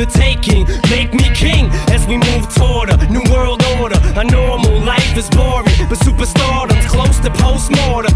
the taking. Make me king as we move toward a new world order. A normal life is boring, but superstardom's close to postmortem.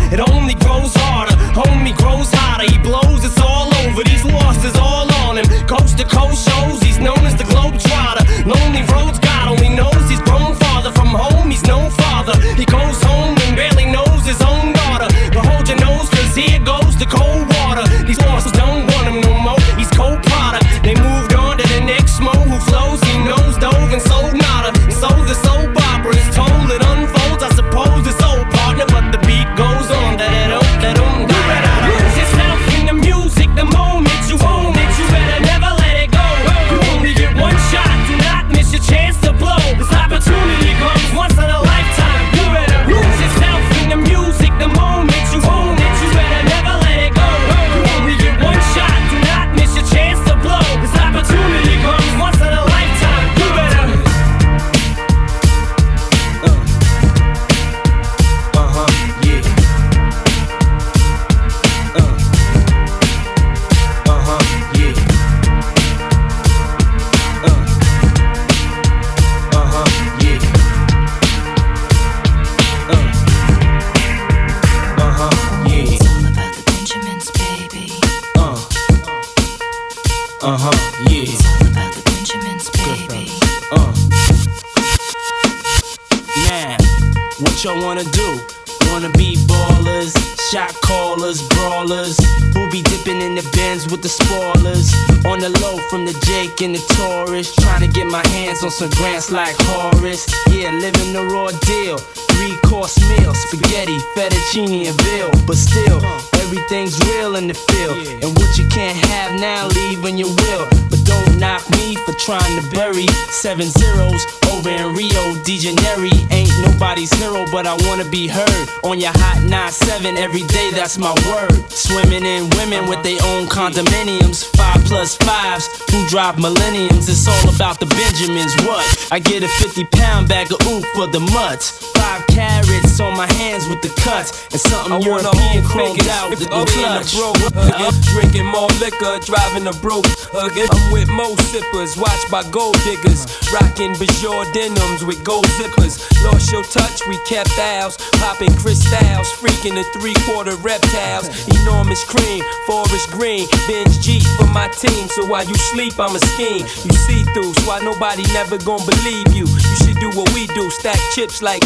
course meal spaghetti, fettuccine, and veal. But still, everything's real in the field. And what you can't have now, leave when you will. But don't knock me for trying to bury seven zeros over in Rio de Janeiro. Ain't nobody's hero, but I wanna be heard on your hot nine seven every day. That's my word. Swimming in women with their own condominiums, five plus fives who drive millenniums. It's all about the Benjamins. What? I get a 50 pound bag of oop for the mutts, five carats pirates on my hands with the cuts and something I European chromed out. If I'm broke again, drinking more liquor, driving a broke again. I'm with mo sippers, watched by gold diggers, rocking Bajor denims with gold zippers. Lost your touch, we kept ours, popping crystals, freaking the three quarter reptiles. Enormous cream, forest green, Benz Jeep for my team. So while you sleep, I'm a scheme. You see through, so why nobody never gonna believe you. You should do what we do, stack chips like.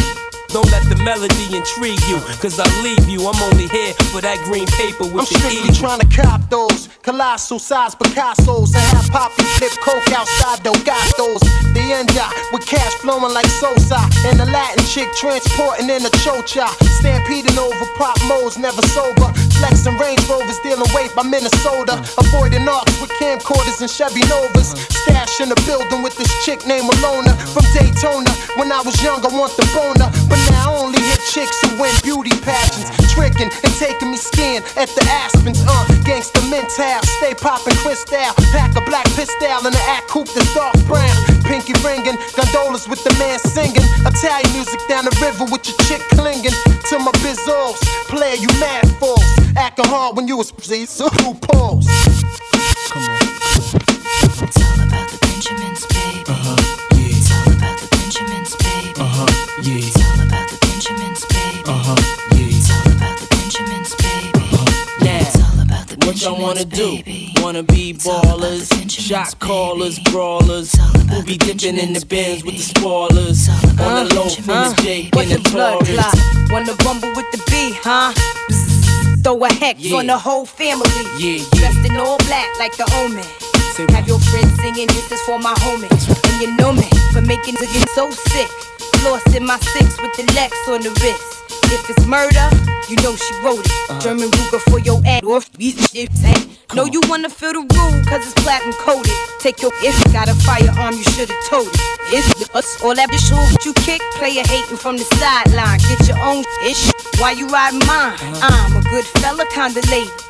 Don't let the melody intrigue you, cause I leave you. I'm only here for that green paper with I'm the strictly trying to cop those colossal size Picasso's I have Poppy flip coke outside Delgados. The end with cash flowing like Sosa and the Latin chick transporting in a chocha. Stampeding over pop modes, never sober. Flexing Range Rovers, dealing weight by Minnesota. Avoiding arcs with camcorders and Chevy Novas. Stash in the building with this chick named Alona from Daytona. When I was young, I want the boner, but now I only hit chicks who win beauty pageants. Tricking and taking me skiing at the Aspens. Uh, gangsta mental, stay popping crystal. Pack a black pistol in the act coupe that's dark brown. Pinky ringing, gondolas with the man singing. Italian music down the river with your chick clinging to my bizzos. Player, you mad fools. Acting hard when you was so who pulls. It's all about the Benjamins, baby. Uh-huh. It's all about the Benjamins, baby. Yeah. It's all about the Benjamins, baby. Uh-huh. It's all about the Benjamins, baby. Now, It's all about the What y'all wanna Benjamins, do? Wanna be It's all about the ballers, shot callers, baby. brawlers. It's all about Who be dipping in the Benjamins, bins with the baby. spoilers. It's On the the low from the Benjamins, Jake What and the the blood Taurus. clot? Wanna rumble with the B, huh? Bzzz, Throw a hex Yeah. on the whole family. Yeah, yeah. Dressed in all black like the omen. Say Have your friends singing, this is for my homies. And you know me for making get so sick. Lost in my six with the Lex on the wrist. If it's murder, you know she wrote it. Uh-huh. German Ruger for your ad or Know you wanna feel the rule, cause it's platinum coated. Take your if you got a firearm, you should've told it. It's us all that bitch shit you kick, player hating from the sideline. Get your own ish Why you riding mine. I'm a good fella, kinda lady.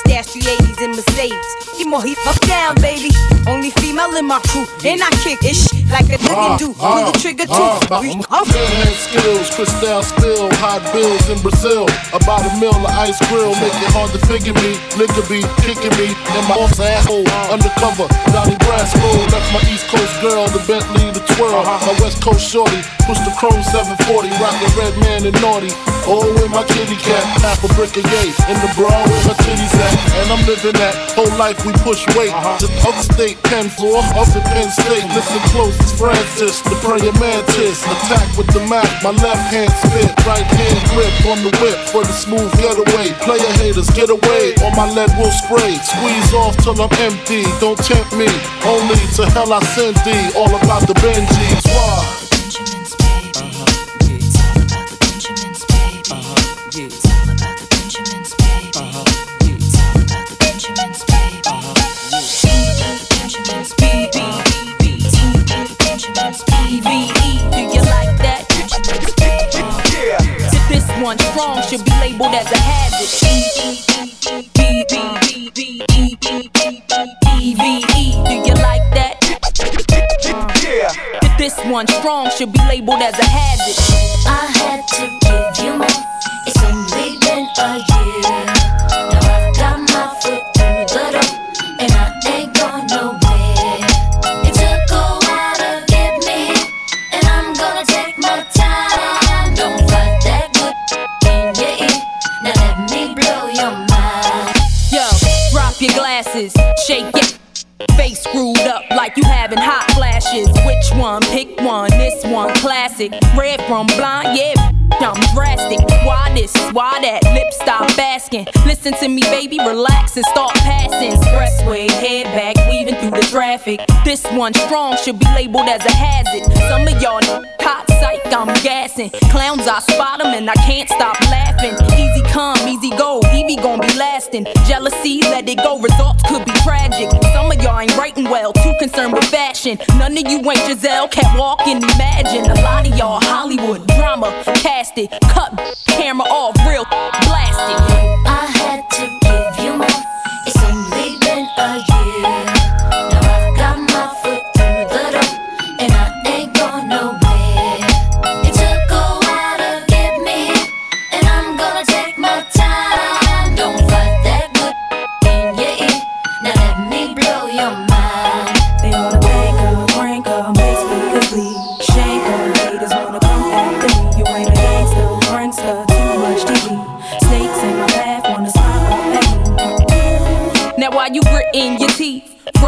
Stash 380s in Mercedes. He more he up down, baby. Only female in my crew. And I kick ish like a nigga do. Ah, ah, Pull the trigger too. Ah, we- oh. Hand skills, crystal spill, hot bills in Brazil. About a mill of ice grill, make it hard to figure me. Nigga be kicking me in my arms asshole. Undercover, Donnie Brasco. Left my East Coast girl, the Bentley, the twirl. Uh-huh. My West Coast shorty, push the chrome 740, rockin' Redman and naughty. Oh, with my kitty cat, half a brick of yay. In the bra where my titties at. And I'm living that whole life we push weight. Uh-huh. Just upstate, Penn floor, up to Penn State. Listen close, it's Francis, the praying mantis. Attack with the Mac, my left hand spit, right hand grip on the whip for the smooth getaway. Player haters, get away, or my lead will spray. Squeeze off till I'm empty, don't tempt me. Only to hell I send thee, all about the Benjis. Why? Benjamins, baby. Uh-huh. It's all about the Benjamins, baby. Uh-huh. It's all labeled as a hazard. EVE, do you like that? Tip this one strong should be labeled as a hazard. Lip stop asking. Listen to me, baby, relax and start passing. Expressway, head back, weaving through the traffic. This one strong should be labeled as a hazard. Some of y'all hot psych, I'm gassing. Clowns, I spot them and I can't stop laughing. Easy come, easy go, Evie gon' be lasting. Jealousy, let it go, results could be tragic. Some of y'all ain't writing well, too concerned with fashion. None of you ain't Giselle, can't walk and imagine. A lot of y'all Hollywood drama, cast it, cut camera off, real blasted.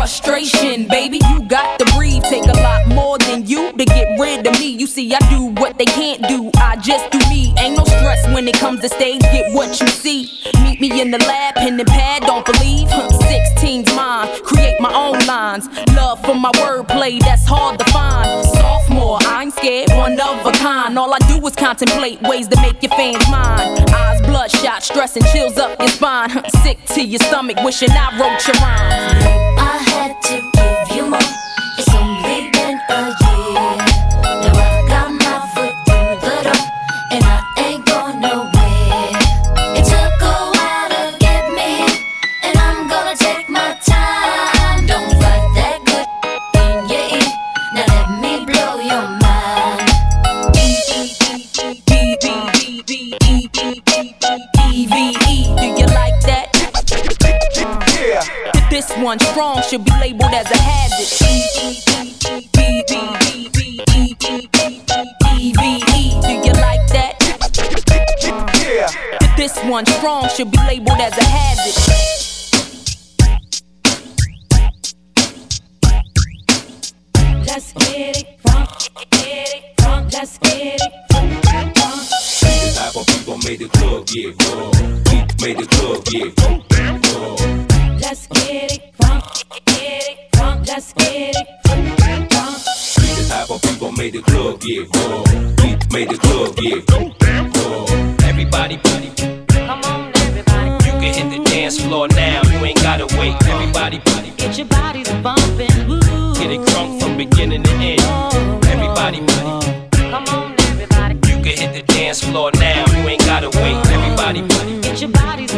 Frustration, baby, you got to breathe. Take a lot more than you to get rid of me. You see, I do what they can't do. I just do me. Ain't no stress when it comes to stage. Get what you see. Meet me in the lab, pen and pad. Don't believe. 16's mine. Create my own lines. Love for my wordplay. That's hard to find. All I do is contemplate ways to make your fans mine. Eyes bloodshot, stress and chills up your spine. Sick to your stomach, wishing I wrote your rhymes. I had to give one strong should be labeled as a hazard. EVE, do you like that? Yeah. This one strong should be labeled as a hazard. Let's get it crunk, get it crunk, let's get it crunk. The type of people made the club get raw. We made the club get raw. Let's get it crunk, get it crunk, let's get it crunk. We the type of people made the club get raw. We made the club get raw. Everybody, buddy. Come on, everybody. You can hit the dance floor now. You ain't gotta wait. Everybody, buddy. Get your bodies bumping. Woo. Get it crunk from beginning to end. Oh. Everybody, buddy. Come on, everybody. You can hit the dance floor now. You ain't gotta wait. Everybody, buddy. Get your bodies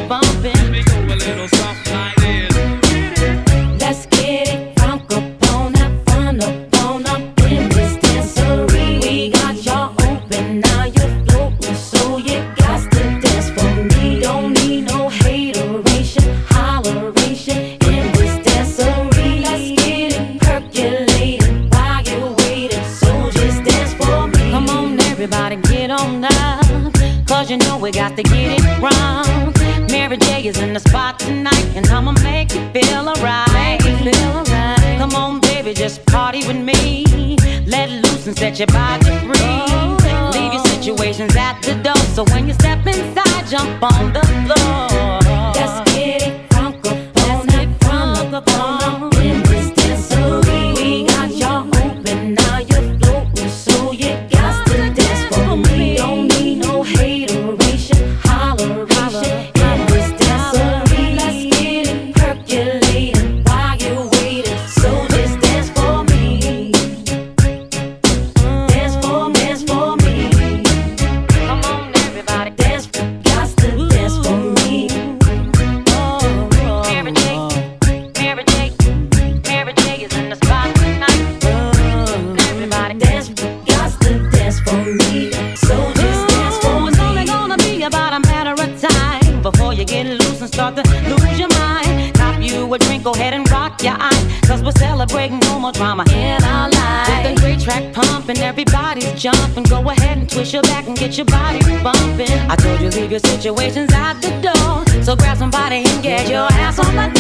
and get your ass on the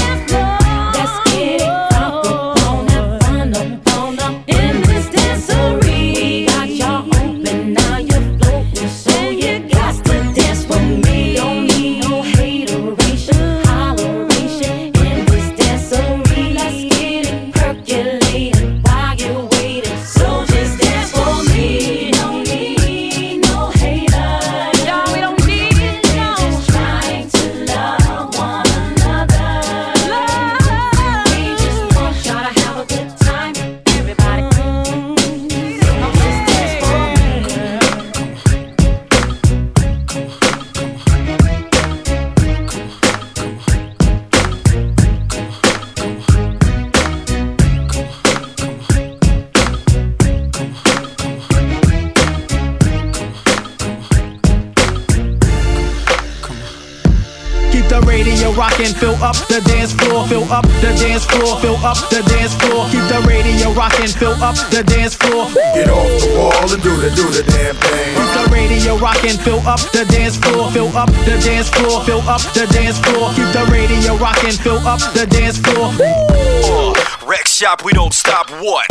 fill up the dance floor. Keep the radio rocking, fill up the dance floor. Get off the wall and do the do the damn thing. Keep the radio rocking, fill up the dance floor, fill up the dance floor, fill up the dance floor. Keep the radio rocking, fill up the dance floor. Uh, Rec shop, we don't stop what?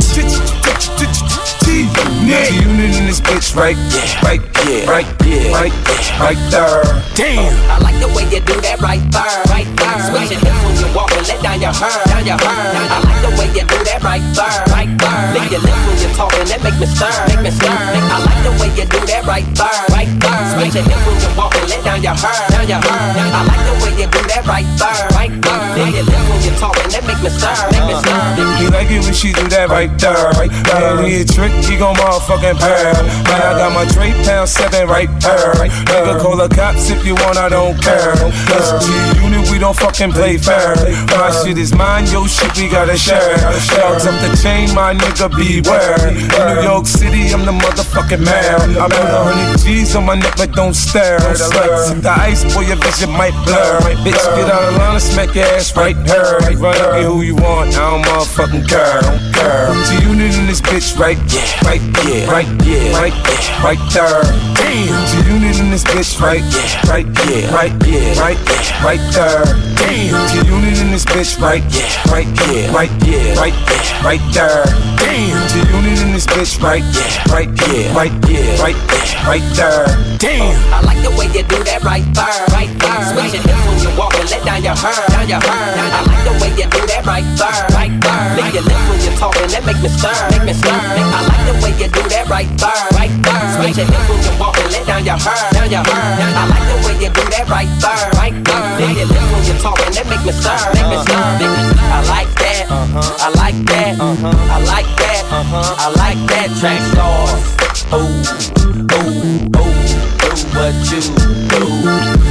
Nigga, unit in this bitch right, yeah, right, yeah, right, yeah, right, right there. Damn. I like the way you do that right there, right there. Switch your hips when you walk and let down your hair, down your hair. I like the way you do that right there, right there. Lick your lips when you're talking, that make me stir, make me stir. I like the way you do that right there, right there. Switch your hips when you walk and let down your hair, down your hair. I like the way you do that right there, right there. Lick your lips when you're talking, that make me stir, make me stir. He like it when she do that right there, right there. He a trick, he gon' motherfucking pair. Man, I got my Drake pound seven right there. Nigga call the cops if you want, I don't care. SG unit, we don't fucking play fair. My shit is mine, yo shit we gotta share. Dogs up the chain, my nigga beware. In New York City, I'm the motherfucking man. I put a hundred G's on my neck, but don't stare. Slight, the ice, boy, your vision might blur. Bitch, get out of line and smack your ass right here. Run up, get who you want, I don't motherfucking care. Girl, G unit in this bitch right, yeah, right, yeah, right, yeah, right, yeah, right there. Damn, G unit in this bitch right, yeah, right, yeah, right, yeah, right, yeah, right there. Damn, G unit in this bitch right, yeah, right, yeah, right, yeah, right, yeah, right there. Damn, G unit in this bitch right, yeah, right, yeah, right, yeah, right, yeah, right there. Damn, I like the way you do that right there, right there. Switch your hips when you walk and let down your hair, down your hair. I like the way you do that right there, right there. Lick your lips when you're talking, that make me stir, make me stir. I like the way you do that right there, right there. Switch your when you walk and let down your hair, down your hair. I like the way you do that right there, right there. Lick your lips when you're talking, that make me stir, make me stir. I like that, uh-huh. I like that, uh-huh. I like that, uh-huh. I like that track stars. Ooh, ooh, oh, ooh, do what you do.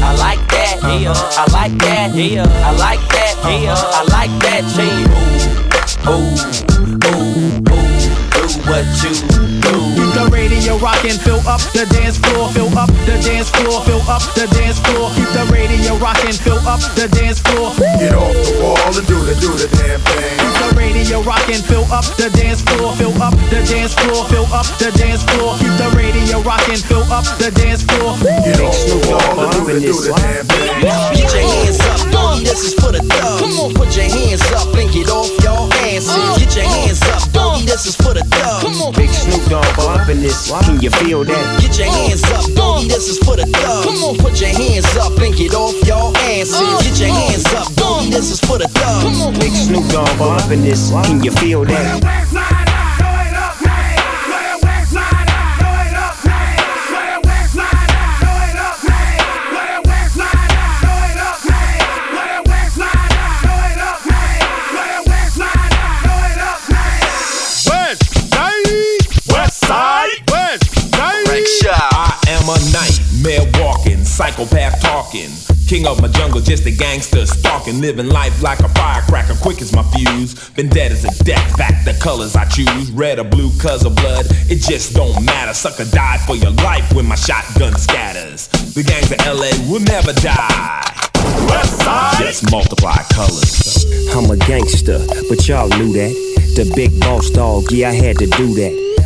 I like that, I like that, I like that, I like that. Ooh, ooh, oh, ooh, do what you do. Keep the radio rocking, fill up the dance floor, fill up the dance floor, fill up the dance floor. Keep the radio rocking, fill up the dance floor. Get off the wall and do the, do the damn thing. Keep the radio rocking, fill up the dance floor, fill up the dance floor, fill up the dance floor. Keep the radio rocking, fill up the dance floor. Get off the wall and do the, do the damn thing. Get your hands up, doggy, this is for the thugs. Come on, put your hands up and get off your asses. Uh, get your uh. hands up, bumping this. Can you feel that? Get your hands up, uh. doggy, this is for the thugs. Come on, put your hands up and get off your asses. Uh. Get your uh. hands up, doggy, this is for the thugs. Big Snoop Dogg bumping this. Can you feel that? Talking. King of my jungle, just a gangster stalking, living life like a firecracker, quick as my fuse. Been dead as a death, back the colors I choose. Red or blue, cause of blood, it just don't matter. Sucker died for your life when my shotgun scatters. The gangs of LA will never die. Just multiply colors. I'm a gangster, but y'all knew that. The big boss dog, yeah, I had to do that.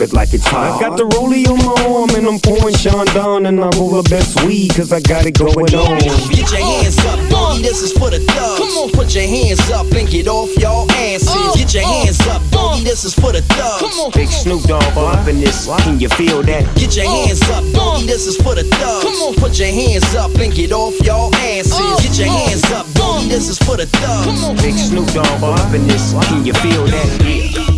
it like it's hot. I got the rollie on my arm and I'm pouring Sean down and I roll the best weed cause I got it going on. Get your hands up, doggy, this is for the thugs. Come on, put your hands up and get off your asses. Get your uh, hands up, doggy, uh. this is for the thugs. Come on, Big Snoop Dogg bumping this. Can you feel that? Get your uh, hands up, doggy, this is for the thugs. Come on, put your hands up and get off your asses. Get your hands up, doggy, this is for the thugs. Come on big Snoop Dogg bumping this. Can you feel that?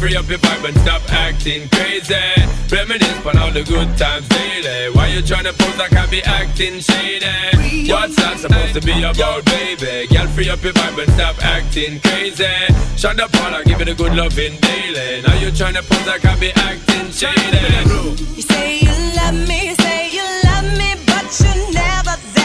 free up your vibe and stop acting crazy. Reminisce on all the good times daily. Why you tryna pose like I be acting shady? What's that supposed to be about, baby? Girl, free up your vibe and stop acting crazy. Shut the ball, I give it a good loving daily. Now you tryna pose like I be acting shady. You say you love me, say you love me, but you never.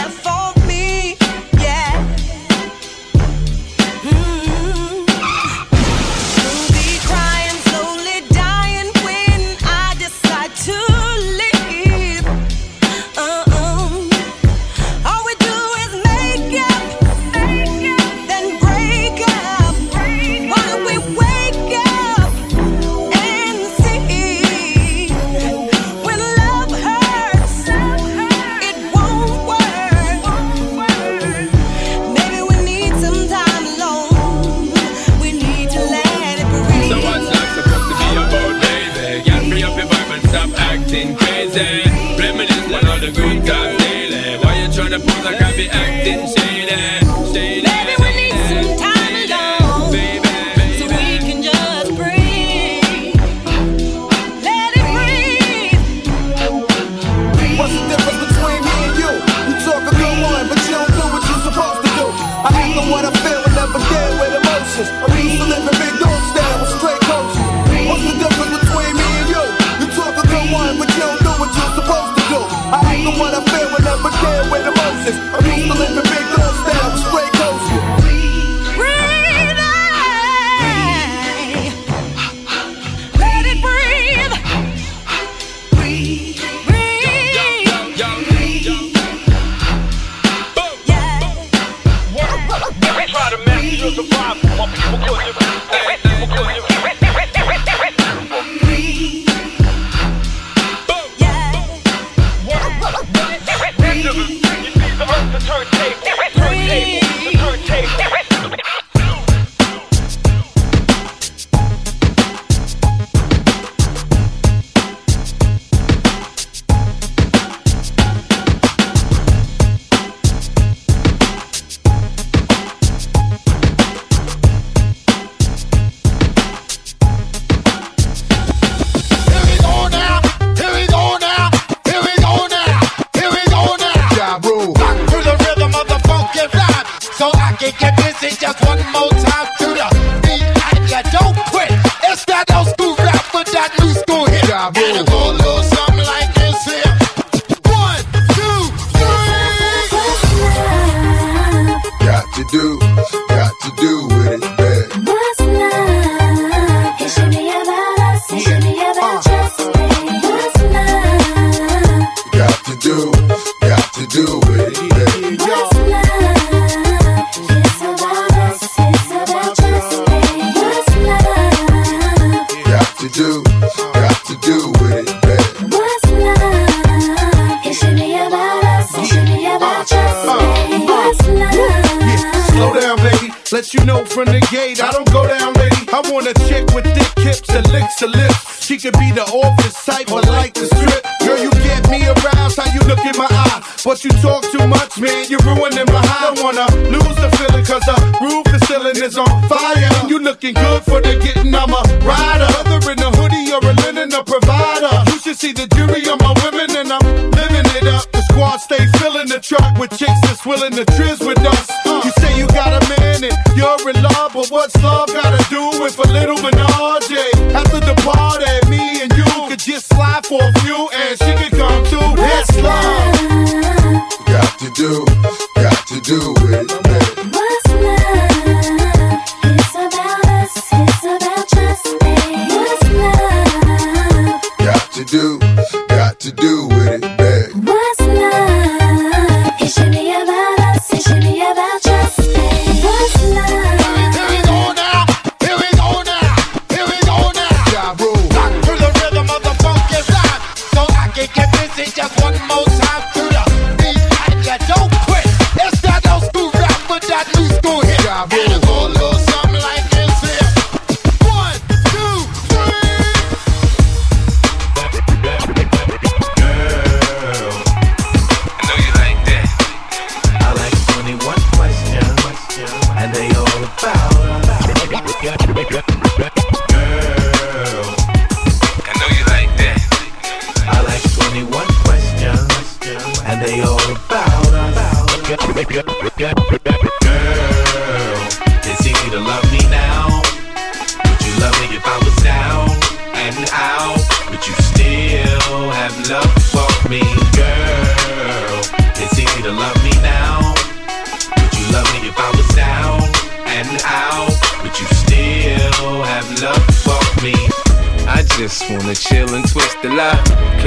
get just one more time to the beat and don't quit. It's that old school rap for that new school hit. Yeah, let you know from the gate, I don't go down, lady. I want a chick with thick hips and licks the lips. She could be the office type or like the strip. Girl, you get me aroused, how you look in my eye. But you talk too much, man, you're ruining my high. Don't wanna lose the feeling, cause the roof is ceiling is on fire. And you looking good for the get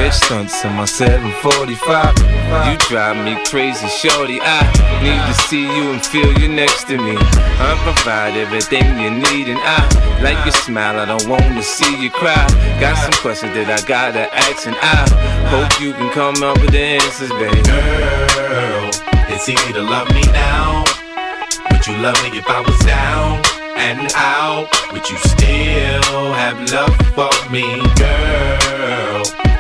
Catch stunts in my 745. You drive me crazy, shorty. I need to see you and feel you next to me. I provide everything you need, and I like your smile. I don't wanna see you cry. Got some questions that I gotta ask, and I hope you can come up with the answers, baby. Girl, it's easy to love me now. Would you love me if I was down and out? Would you still have love for me, girl?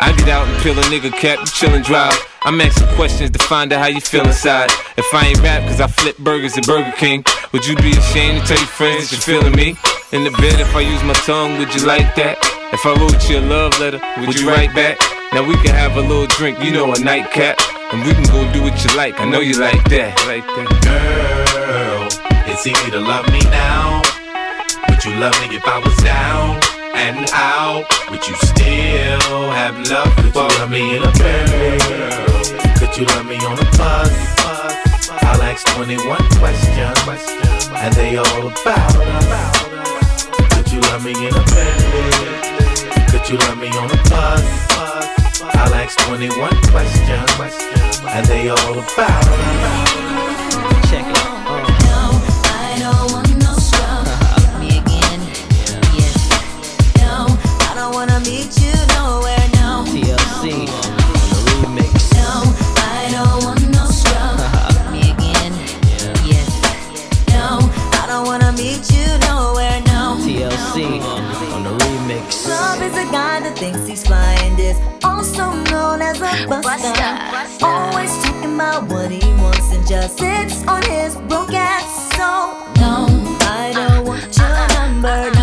I get out and peel a nigga cap, you chill and drive. I'm asking questions to find out how you feel inside. If I ain't rap cause I flip burgers at Burger King, would you be ashamed to tell your friends that you're feeling me? In the bed, if I use my tongue, would you like that? If I wrote you a love letter, would you write back? Now we can have a little drink, you know, a nightcap. And we can go do what you like, I know you like that. Like that. Girl, it's easy to love me now. Would you love me if I was down and out? Would you still have love for me in a Bentley? Could you love me on a bus? I'll ask 21 questions, and they all about us. Could you love me in a Bentley? Could you love me on a bus? I'll ask 21 questions, and they all about us. Thinks he's flying this, also known as a buster. Always talking about what he wants and just sits on his broke ass. So no, I don't want your number.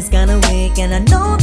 Is kinda weak, and I know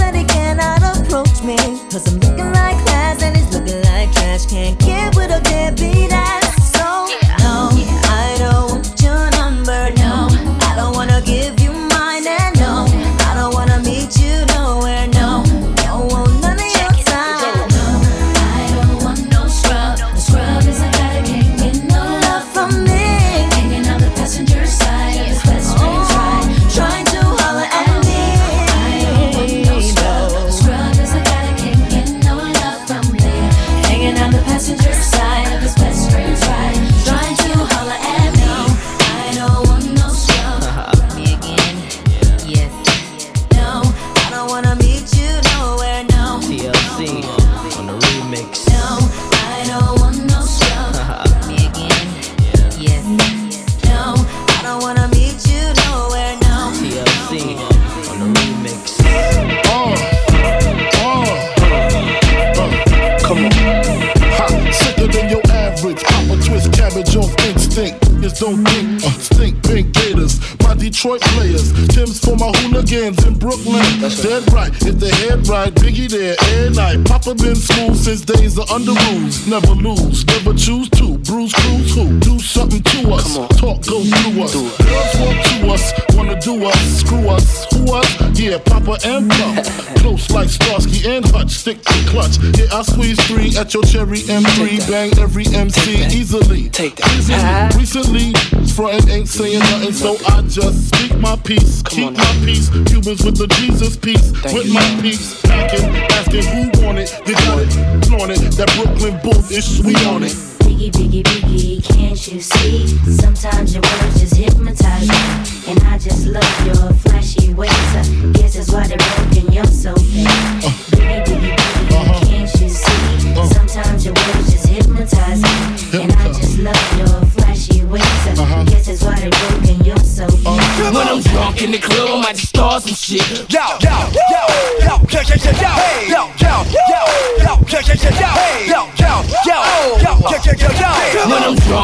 Never lose, never choose to. Bruise, cruise, who? Do something to us. Talk, go through us. Girls want to us, wanna do us, screw us, who us? Yeah, Papa and Pump. Close like Starsky and Hutch, stick to clutch. Yeah, I squeeze three at your cherry M3. Bang every MC easily. Take that. Recently, frontin' ain't saying nothing, so I just peace. Keep my peace. Cubans with the Jesus piece. With my peace. Packing, asking who want it. You got it. Flaunt it. That Brooklyn bull is sweet on it. Biggie, biggie, biggie, can't you see? Sometimes your words just hypnotize me. And I just love your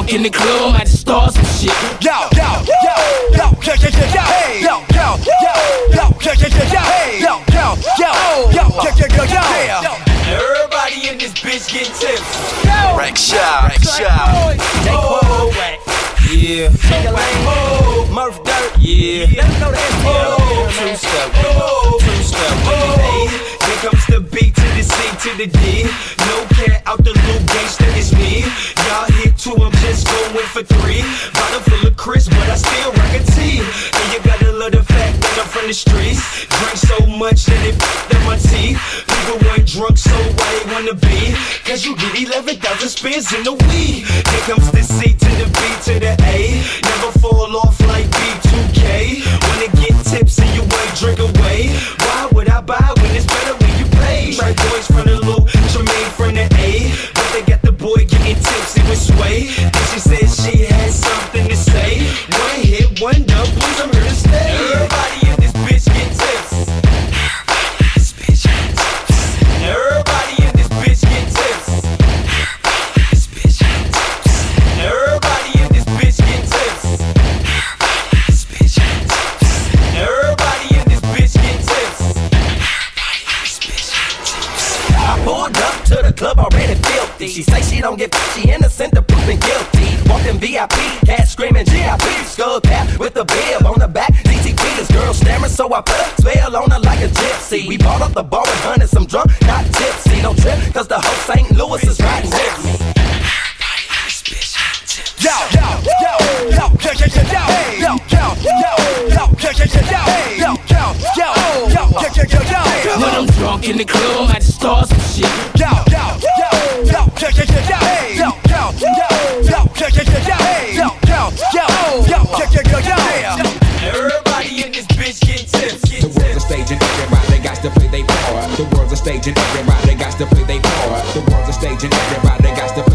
When in the club, I might just start some shit. Yo, yo, yo, yo, yo, yo, yo, yo, hey, yo, yo, yo, yo, yo, yo, yo, yo, hey, yo, yo, yo, yo, yo, yo, yo, yo. yo. Everybody in this bitch get tips. Wreck shop, wreck shop. Spins in the weed. Here comes the C pulled up to the club already filthy. She say she don't get she innocent, the proven guilty. Walked in VIP, cat screaming GIP, skull cap with a bib on the back. DTP, this girl staring, so I put a spell on her like a gypsy. We bought up the bar and hunted some drunk, not tipsy. Don't trip, cause the whole St. Louis is riding with me. When I'm drunk in the club, I might just start some shit. Yo, yo, yo, yo, yo, yo, yo, yo, hey, yo, yo, yo, yo, yo, yo, yo, yo, hey, yo, yo, yo, yo, yo, yo, yo, yo. Everybody in this bitch get tips. Get The world's a stage and everybody got to play their part. The world's a stage and everybody got to play their part. The world's a stage and everybody got to play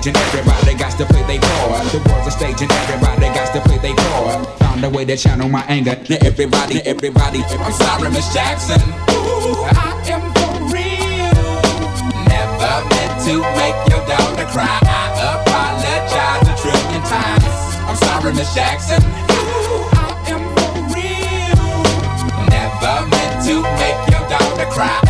stage and everybody got to play their part. The world's a stage and everybody got to play their part. Found a way to channel my anger. Now everybody, everybody. I'm sorry, Miss Jackson. Ooh, I am for real. Never meant to make your daughter cry. I apologize a trillion times. I'm sorry, Miss Jackson. Ooh, I am for real. Never meant to make your daughter cry.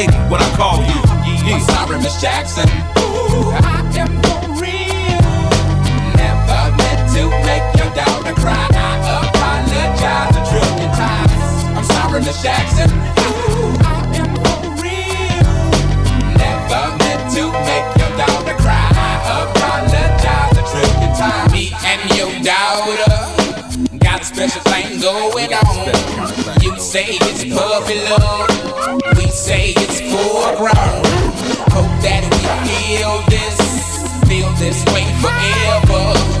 when I call you. Yeah. I'm sorry, Miss Jackson. Ooh, I am for real. Never meant to make your daughter cry. I apologize a trillion times. I'm sorry, Miss Jackson. Ooh, I am for real. Never meant to make your daughter cry. I apologize a trillion times. Me and your daughter got a special thing going on. You say it's puppy love. We say it's full grown. Hope that we feel this, feel this way forever.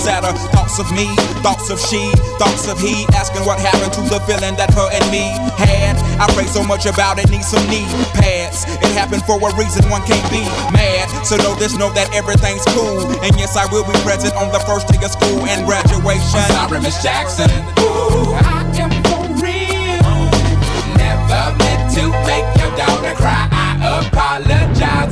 sadder. Uh, thoughts of me, thoughts of she, thoughts of he. Asking what happened to the feeling that her and me had. I pray so much about it, need some knee pads. It happened for a reason, one can't be mad. So know this, know that everything's cool. And yes, I will be present on the first day of school and graduation. Sorry, Miss Jackson. Ooh,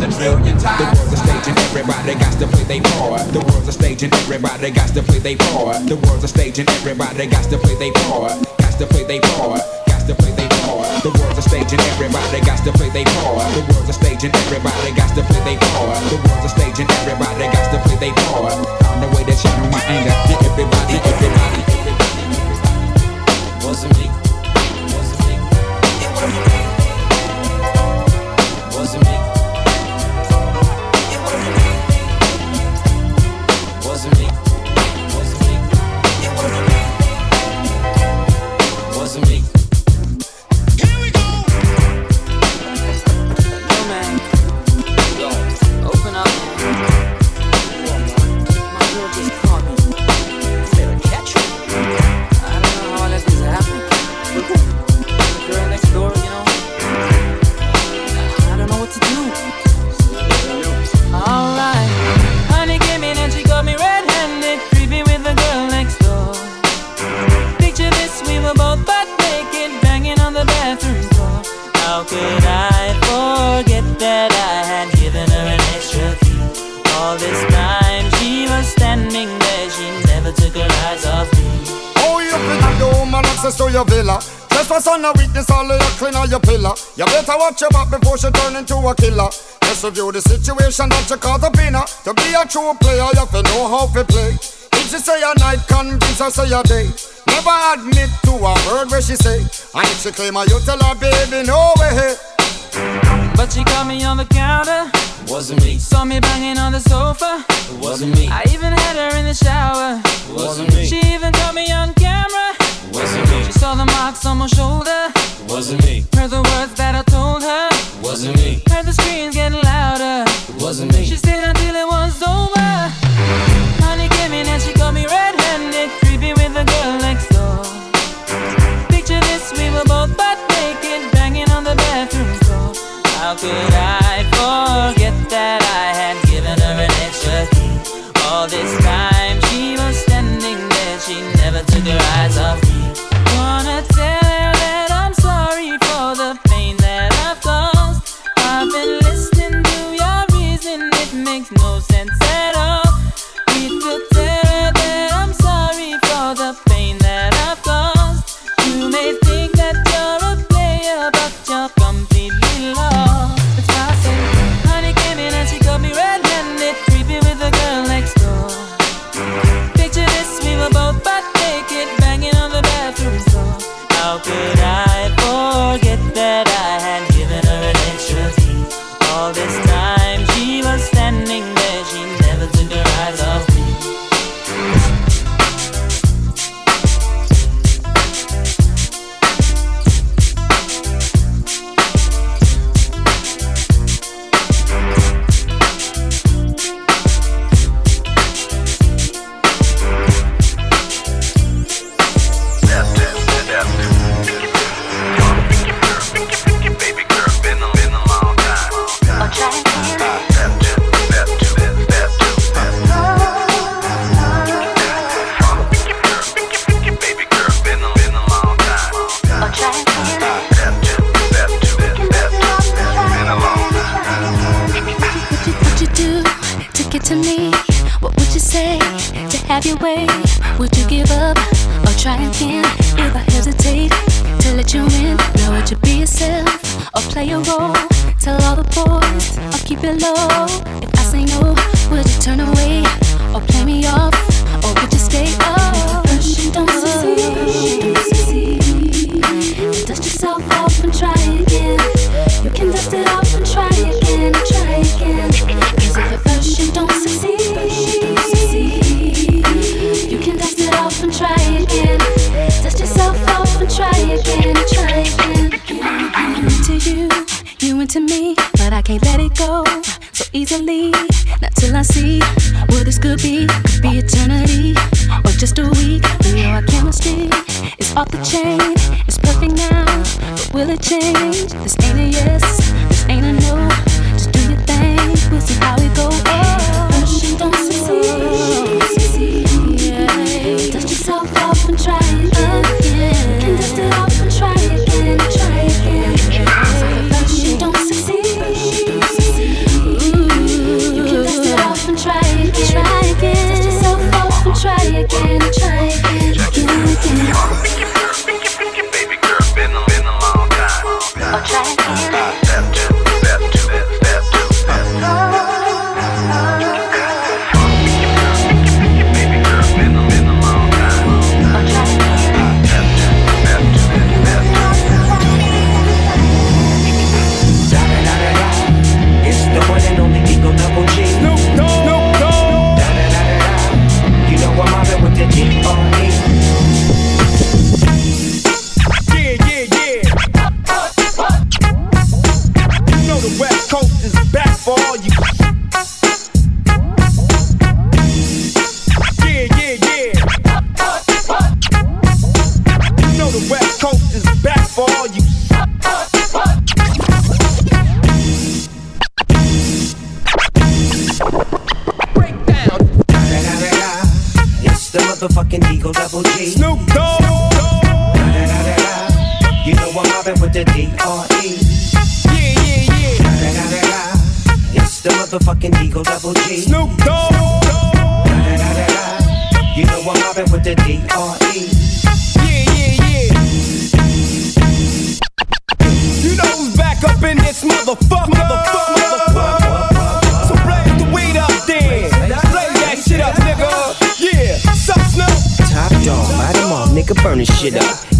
a trillion The world's a stage and everybody got to play their part. The world's a stage and everybody got to play their part. The world's a stage and everybody got to play their part. Got to play their part. Got to play their part. The world's a stage and everybody got to play their part. The world's a stage and everybody got to play their part. The world's a stage and everybody got to play their part. On the way to channel my anger. Everybody, everybody, everybody. Just review the situation that you caught up in her. To be a true player, you have to know how to play. If she say a night, convince her say a day. Never admit to a word where she say. And if she claim her, you tell her, baby, no way. But she caught me on the counter. Wasn't me. Saw me banging on the sofa. Wasn't me. I even had her in the shower. Wasn't me. She even caught me on camera. Wasn't me. She saw the marks on my shoulder. Wasn't me. Heard the words that I told her. Wasn't me. Heard the screams getting louder. Wasn't me. She stayed until it was over. The. It's perfect now, but will it change? This mobbing with the D R E. Yeah, yeah, yeah. It's the motherfucking Eagle Double G. Snoop Dogg. You know I'm mobbing with the D R E. Yeah, yeah, yeah. You know who's back up in this motherfucker. motherfucker, motherfucker. So blaze the weed up then. Blaze that shit up, nigga. Yeah, Snoop? Top dog, light all, nigga, burn this shit up.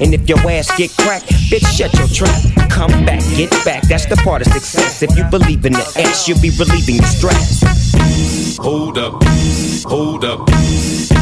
And if your ass get cracked, bitch, shut your trap. Come back, get back, that's the part of success. If you believe in the ass, you'll be relieving the stress. Hold up, hold up.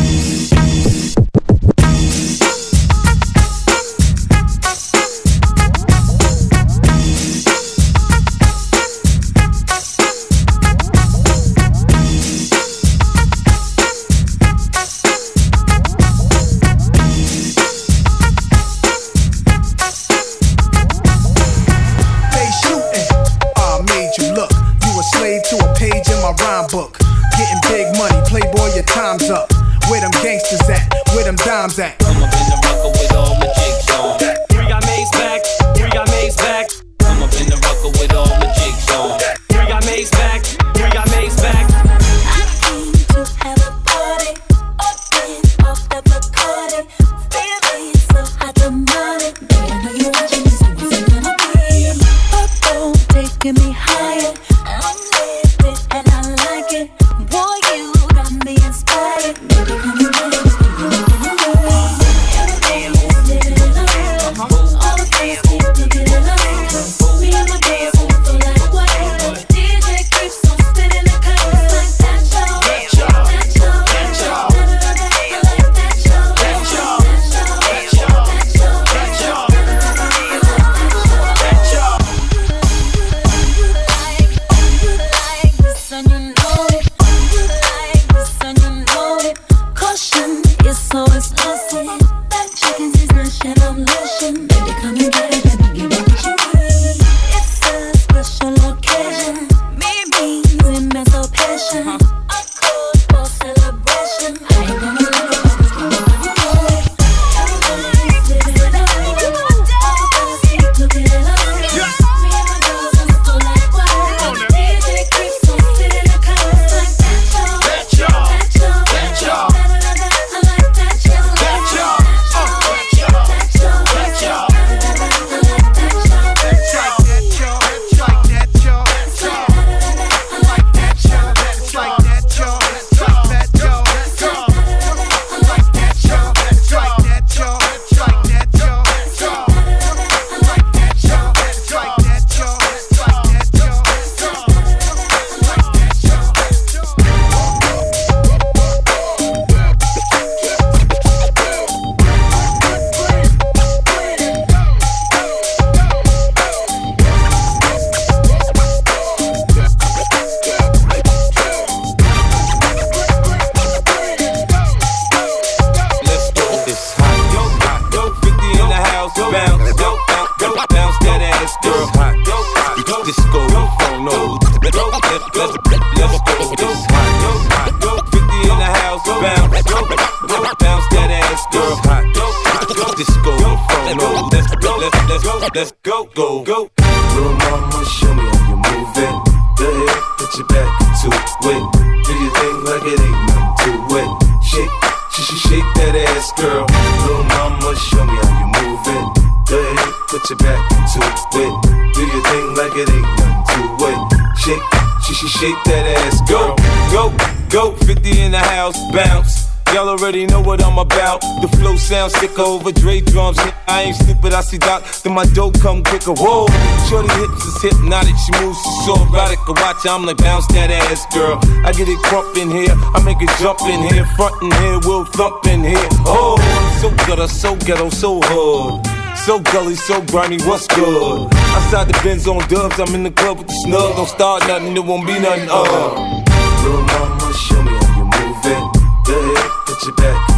I'm about. The flow sounds sicker over Dre drums. I ain't stupid, I see Doc, then my dope come quicker. Whoa, shorty hips is hypnotic. She moves, she's so erotic. I watch, I'm like bounce that ass, girl. I get it crump in here, I make it jump in here, front in here, we'll thump in here. Oh, so ghetto, so ghetto, so hood. So gully, so grimy, what's good? Outside the Benz on dubs, I'm in the club with the snug. Don't start nothing, it won't be nothing. Uh. Little mama, show me how you move it. Ahead, put your back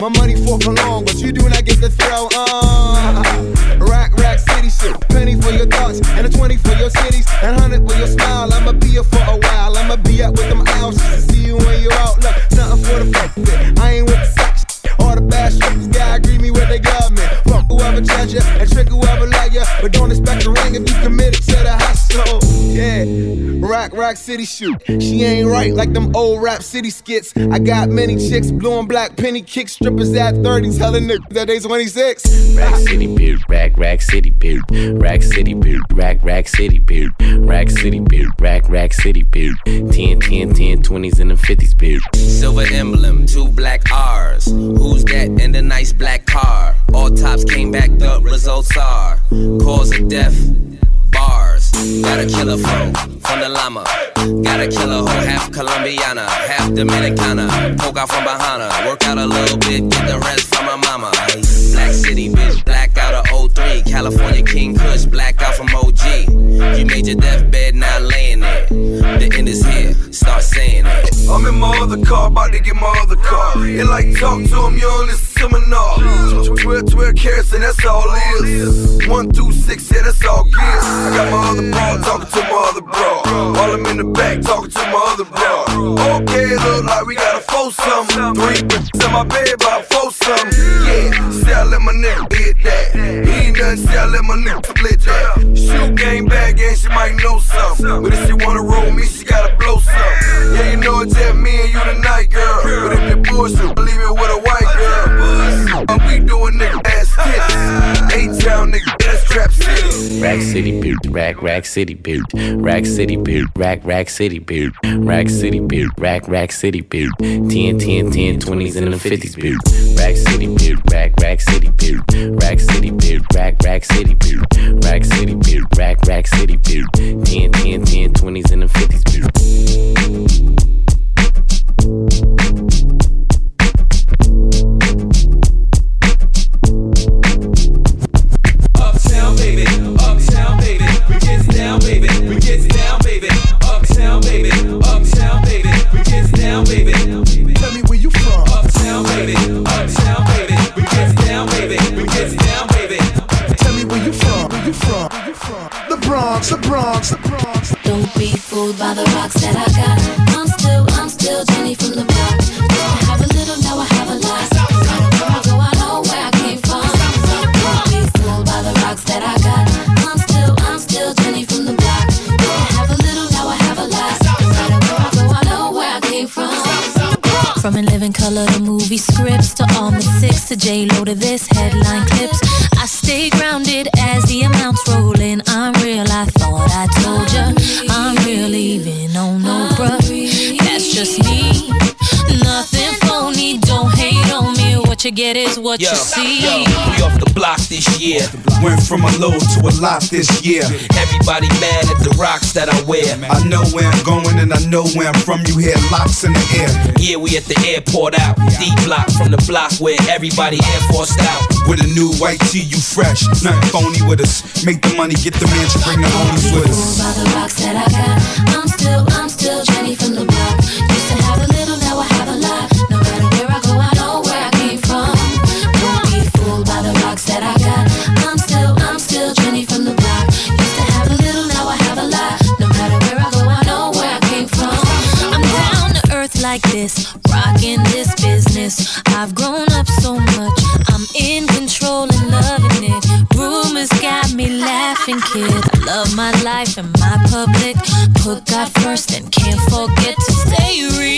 My money for for long, but you do not get the throw. Uh, rack, rack, city shit. Penny for your thoughts, and a 20 for your cities, and 100 for your smile. I'ma be here for a while. I'ma be up with them owls just to see you when you're out. Look, nothing for the fuck. I ain't with the sex. All the bad strippers gotta greet me with their government. Fuck whoever judge ya and trick whoever like ya. But don't expect a ring if you committed to the hustle. Yeah, Rock Rock City shoot. She ain't right like them old rap city skits. I got many chicks blue and black penny kick strippers at 30, telling niggas that they 26. Rack City beard, rack rack city beard, rack city beard, rack rack city beard, rack city beard, rack rack city beard, 10 10 10 20s and the 50s beard. Silver emblem, two black R's. Who's that in the nice black car? All tops came back, the results are cause of death, bars. Got a killer flow from the llama. Got a killer hoe, half Colombiana, half Dominicana. Poke out from behind her, work out a little bit, get the rest from my mama. Black City bitch, black out of 03. California King Kush, black out from OG. You made your deathbed, now laying there. The end is here, start saying it. I'm in my other car, about to get my other car. And like talk to him, you me no. 12, 12 carats, and that's all it is. One through six, yeah, that's all gears. I got my other bro talking to my other bro. While I'm in the back talking to my other bro. Okay, look like we got a four something. Three in my bed, about let my nigga hit that. He ain't nothing, I let my nigga split that. Shoot game back, and she might know something. But if she wanna roll me, she gotta blow something. Yeah, you know it's just me and you tonight, girl. But if the bullshit, leave it with a white girl. But we doing nigga ass tits. A-town nigga, that's trap city. Rack City beard, rack rack city beard, rack city beard, rack rack city beard, rack city beard, rack rack city beard, 10 10 10 20s and the 50s beard, rack city beard, rack rack city beard, rack city beard, rack rack city beard, rack city beard, rack rack city beard, 10 10 10 20s and the 50s beard. Down, baby. Tell me where you from. Uptown, baby. Uptown, baby. We get down, baby. We get down, baby. Tell me where you from, where you from, where you from. The Bronx, the Bronx, the Bronx. Don't be fooled by the rocks that I got. From in living color to movie scripts to On the 6 to J Lo to this headline clips. I stay grounded as the amounts roll in. I'm real, I thought I told ya. I'm real, even on no bruh. That's just me. Nothing phony, don't hate on me. What you get is what Yo, you see. yo, we off the block this year. Went from a low to a lot this year. Everybody mad at the rocks that I wear. I know where I'm going and I know where I'm from. You hear locks in the air. Yeah, we at the airport out. D block from the block where everybody Air Forced out. With a new white tee, you fresh. Nothing phony with us. Make the money, get the mansion, bring the homies with us. By the rocks that I got, I'm still, I'm still Jenny from the I've grown up so much, I'm in control and loving it. Rumors got me laughing, kid. I love my life and my public. Put God first and can't forget to stay real.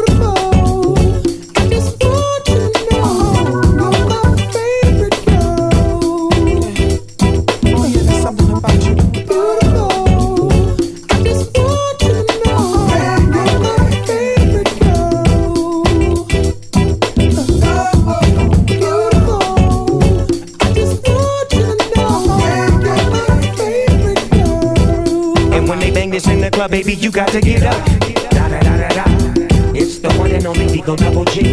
Baby, you got to get up. Da da da da da. It's the one and only D-O Double G.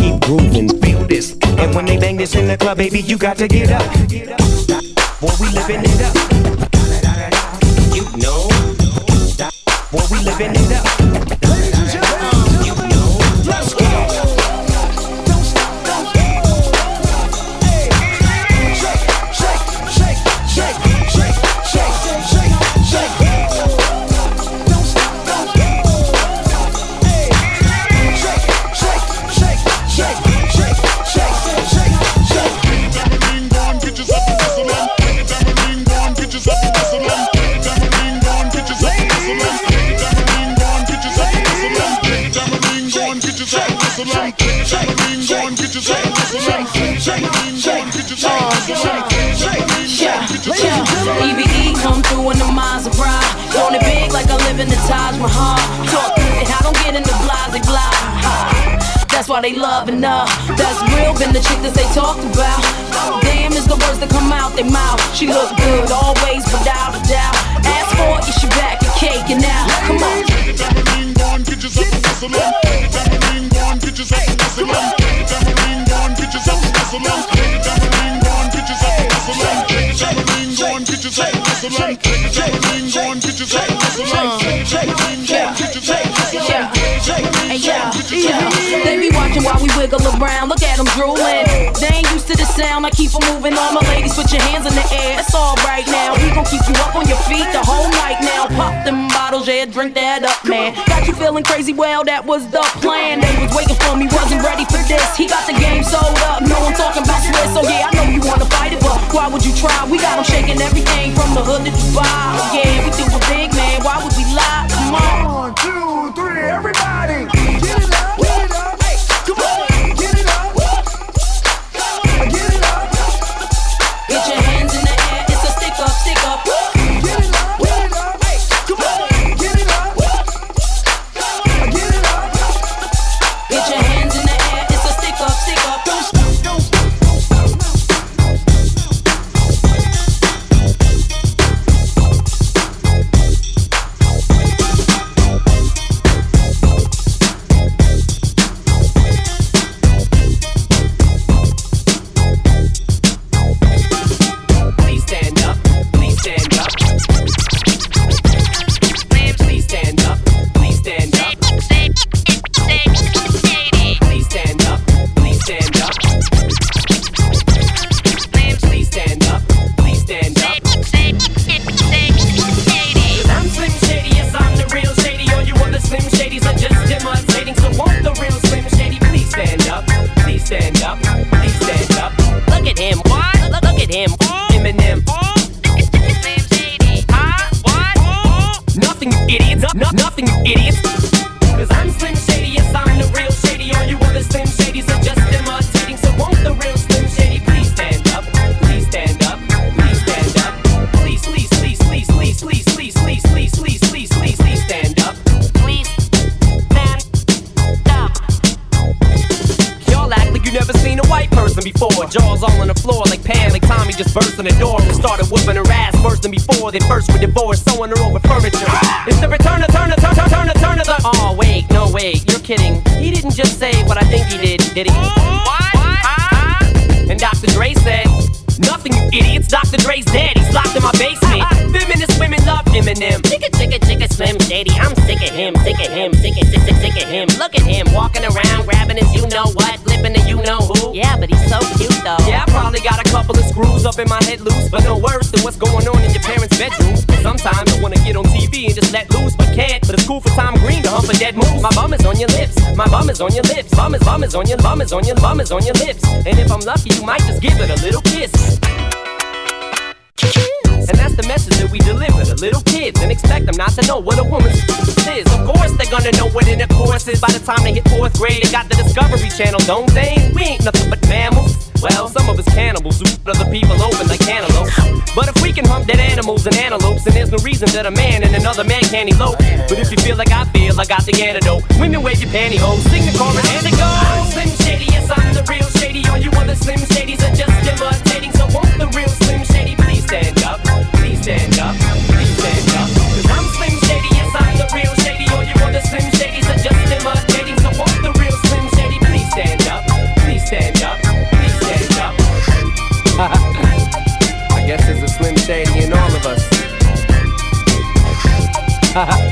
Keep grooving, feel this. And when they bang this in the club, baby, you got to get up. Boy, we living it up. You know. Boy, we living it up. EBE come through in the Maserati. Want it big like I live in the Taj Mahal. Talk it, I don't get in the blase blah. That's why they loving her. That's real, been the chick that they talked about. Damn is the words that come out their mouth. She look good always, without a doubt. Ask for it, she back and and now. Come on. Get yourself a on. Get get yourself a on. Get get yourself a on. Get your tambourine going, get yourself a whistle on. Get your tambourine going, get yourself a whistle on. Get your tambourine going, get yourself a whistle on. Get your tambourine going, get yourself a whistle on. Hey, yeah, yeah. They be watching while we wiggle around. Look at them drooling. They ain't used to the sound. I keep 'em moving. All my ladies, put your hands in the air. It's all right now. We gon' keep you up on your feet the whole night now. Pop them bottles, yeah, drink that up, man. Got you feeling crazy? Well, that was the plan. They was waiting for me, wasn't ready for this. He got the game sold up. No, I'm talking about Swiss. So yeah, I know you wanna but why would you try? We got 'em shaking everything from the hood to Dubai. Yeah, Dead. He's locked in my basement. Ah, ah. Feminist women love Eminem. Chicka, chicka, chicka, Slim Shady. I'm sick of him, sick of him, sick of, sick, sick, sick of him. Look at him walking around, grabbing his you know what, flipping the you know who. Yeah, but he's so cute though. Yeah, I probably got a couple of screws up in my head loose, but no worse than what's going on in your parents' bedroom. Sometimes I wanna get on TV and just let loose, but can't. But it's cool for Tom Green to hump a dead moose. My bum is on your lips, my bum is on your lips, bum is bum is on your bum is on your bum is on your lips. And if I'm lucky, you might just give it a little kiss. And that's the message that we deliver to little kids and expect them not to know what a woman's is. Of course, they're gonna know what in a course is by the time they hit fourth grade. They got the Discovery Channel, don't they? We ain't nothing but mammals. Well, some of us cannibals who other people open like cantaloupes. But if we can hunt dead animals and antelopes, then there's no reason that a man and another man can't elope. But if you feel like I feel, I got the antidote. Women wave your pantyhose, sing the chorus and it goes. I'm Slim Shady, yes, I'm the real Shady. All you other Slim Shadys are just imitating. So won't the stand up? Please stand up. Please stand up. Cause I'm Slim Shady, yes, I'm the real Shady. All you other Slim Shadys are just imitating. So won't the real Slim Shady please stand up? Please stand up. Please stand up. I guess there's a Slim Shady in all of us.